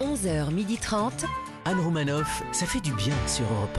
11h30. Anne Romanoff, ça fait du bien sur Europe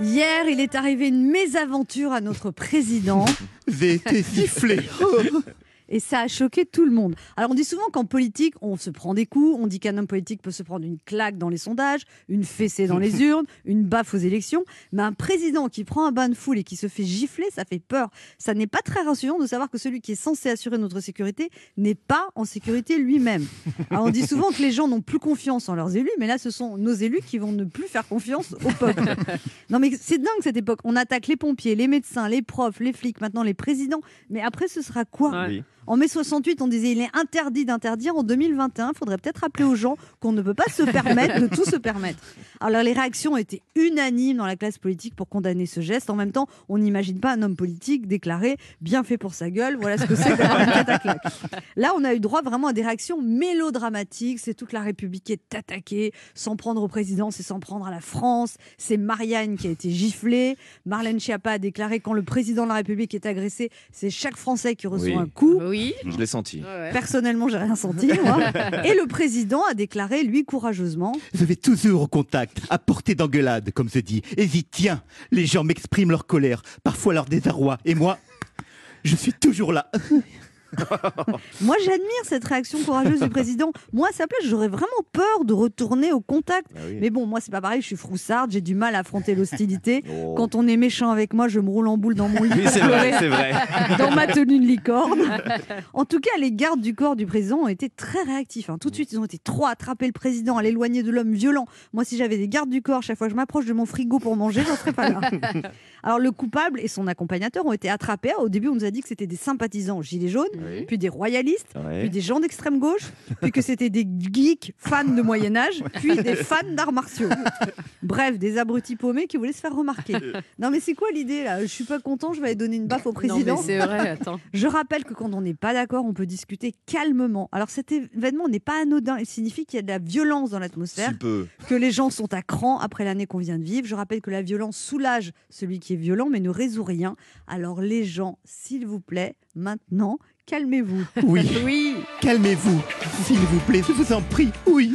Hier, il est arrivé une mésaventure à notre président. J'ai été sifflé. et ça a choqué tout le monde. Alors on dit souvent qu'en politique, on se prend des coups, on dit qu'un homme politique peut se prendre une claque dans les sondages, une fessée dans les urnes, une baffe aux élections, mais un président qui prend un bain de foule et qui se fait gifler, ça fait peur. Ça n'est pas très rassurant de savoir que celui qui est censé assurer notre sécurité n'est pas en sécurité lui-même. Alors on dit souvent que les gens n'ont plus confiance en leurs élus, mais là ce sont nos élus qui vont ne plus faire confiance au peuple. Non mais c'est dingue cette époque. On attaque les pompiers, les médecins, les profs, les flics, maintenant les présidents. Mais après ce sera quoi? En mai 68, on disait il est interdit d'interdire. En 2021, il faudrait peut-être rappeler aux gens qu'on ne peut pas se permettre de tout se permettre. Alors les réactions étaient unanimes dans la classe politique pour condamner ce geste. En même temps, on n'imagine pas un homme politique déclarer bien fait pour sa gueule. Voilà ce que c'est d'avoir une tête à claque. Là, on a eu droit vraiment à des réactions mélodramatiques. C'est toute la République qui est attaquée, sans prendre au président, c'est sans prendre à la France. C'est Marianne qui a été giflée. Marlène Schiappa a déclaré quand le président de la République est agressé, c'est chaque Français qui reçoit Oui. un coup. Oui. Je l'ai senti. Personnellement, j'ai rien senti. moi. Et le président a déclaré, lui, courageusement, Je vais toujours au contact, à portée d'engueulade, comme se dit. Et j'y tiens. Les gens m'expriment leur colère, parfois leur désarroi. Et moi, je suis toujours là. Moi, j'admire cette réaction courageuse du président. Moi, à sa place, j'aurais vraiment peur de retourner au contact. Ah oui. Mais bon, moi, c'est pas pareil. Je suis froussarde. J'ai du mal à affronter l'hostilité. Oh. Quand on est méchant avec moi, je me roule en boule dans mon lit. Oui, c'est vrai, c'est vrai. dans ma tenue de licorne. En tout cas, les gardes du corps du président ont été très réactifs. hein. Tout de suite, ils ont été trop à attraper le président, à l'éloigner de l'homme violent. Moi, si j'avais des gardes du corps, chaque fois que je m'approche de mon frigo pour manger, j'en serais pas là. Alors, le coupable et son accompagnateur ont été attrapés. Au début, on nous a dit que c'était des sympathisants gilets jaunes, Oui. puis des royalistes, Ouais. puis des gens d'extrême gauche, puis que c'était des geeks fans de Moyen Âge, puis des fans d'arts martiaux. Bref, des abrutis paumés qui voulaient se faire remarquer. Non, mais c'est quoi l'idée là? Je suis pas content, je vais aller donner une baffe au président. Non, mais c'est vrai, attends. Je rappelle que quand on n'est pas d'accord, on peut discuter calmement. Alors cet événement n'est pas anodin, il signifie qu'il y a de la violence dans l'atmosphère, que les gens sont à cran après l'année qu'on vient de vivre. Je rappelle que la violence soulage celui qui est violent, mais ne résout rien. Alors les gens, s'il vous plaît, maintenant, calmez-vous. Oui, Oui. calmez-vous. S'il vous plaît, je vous en prie. Oui.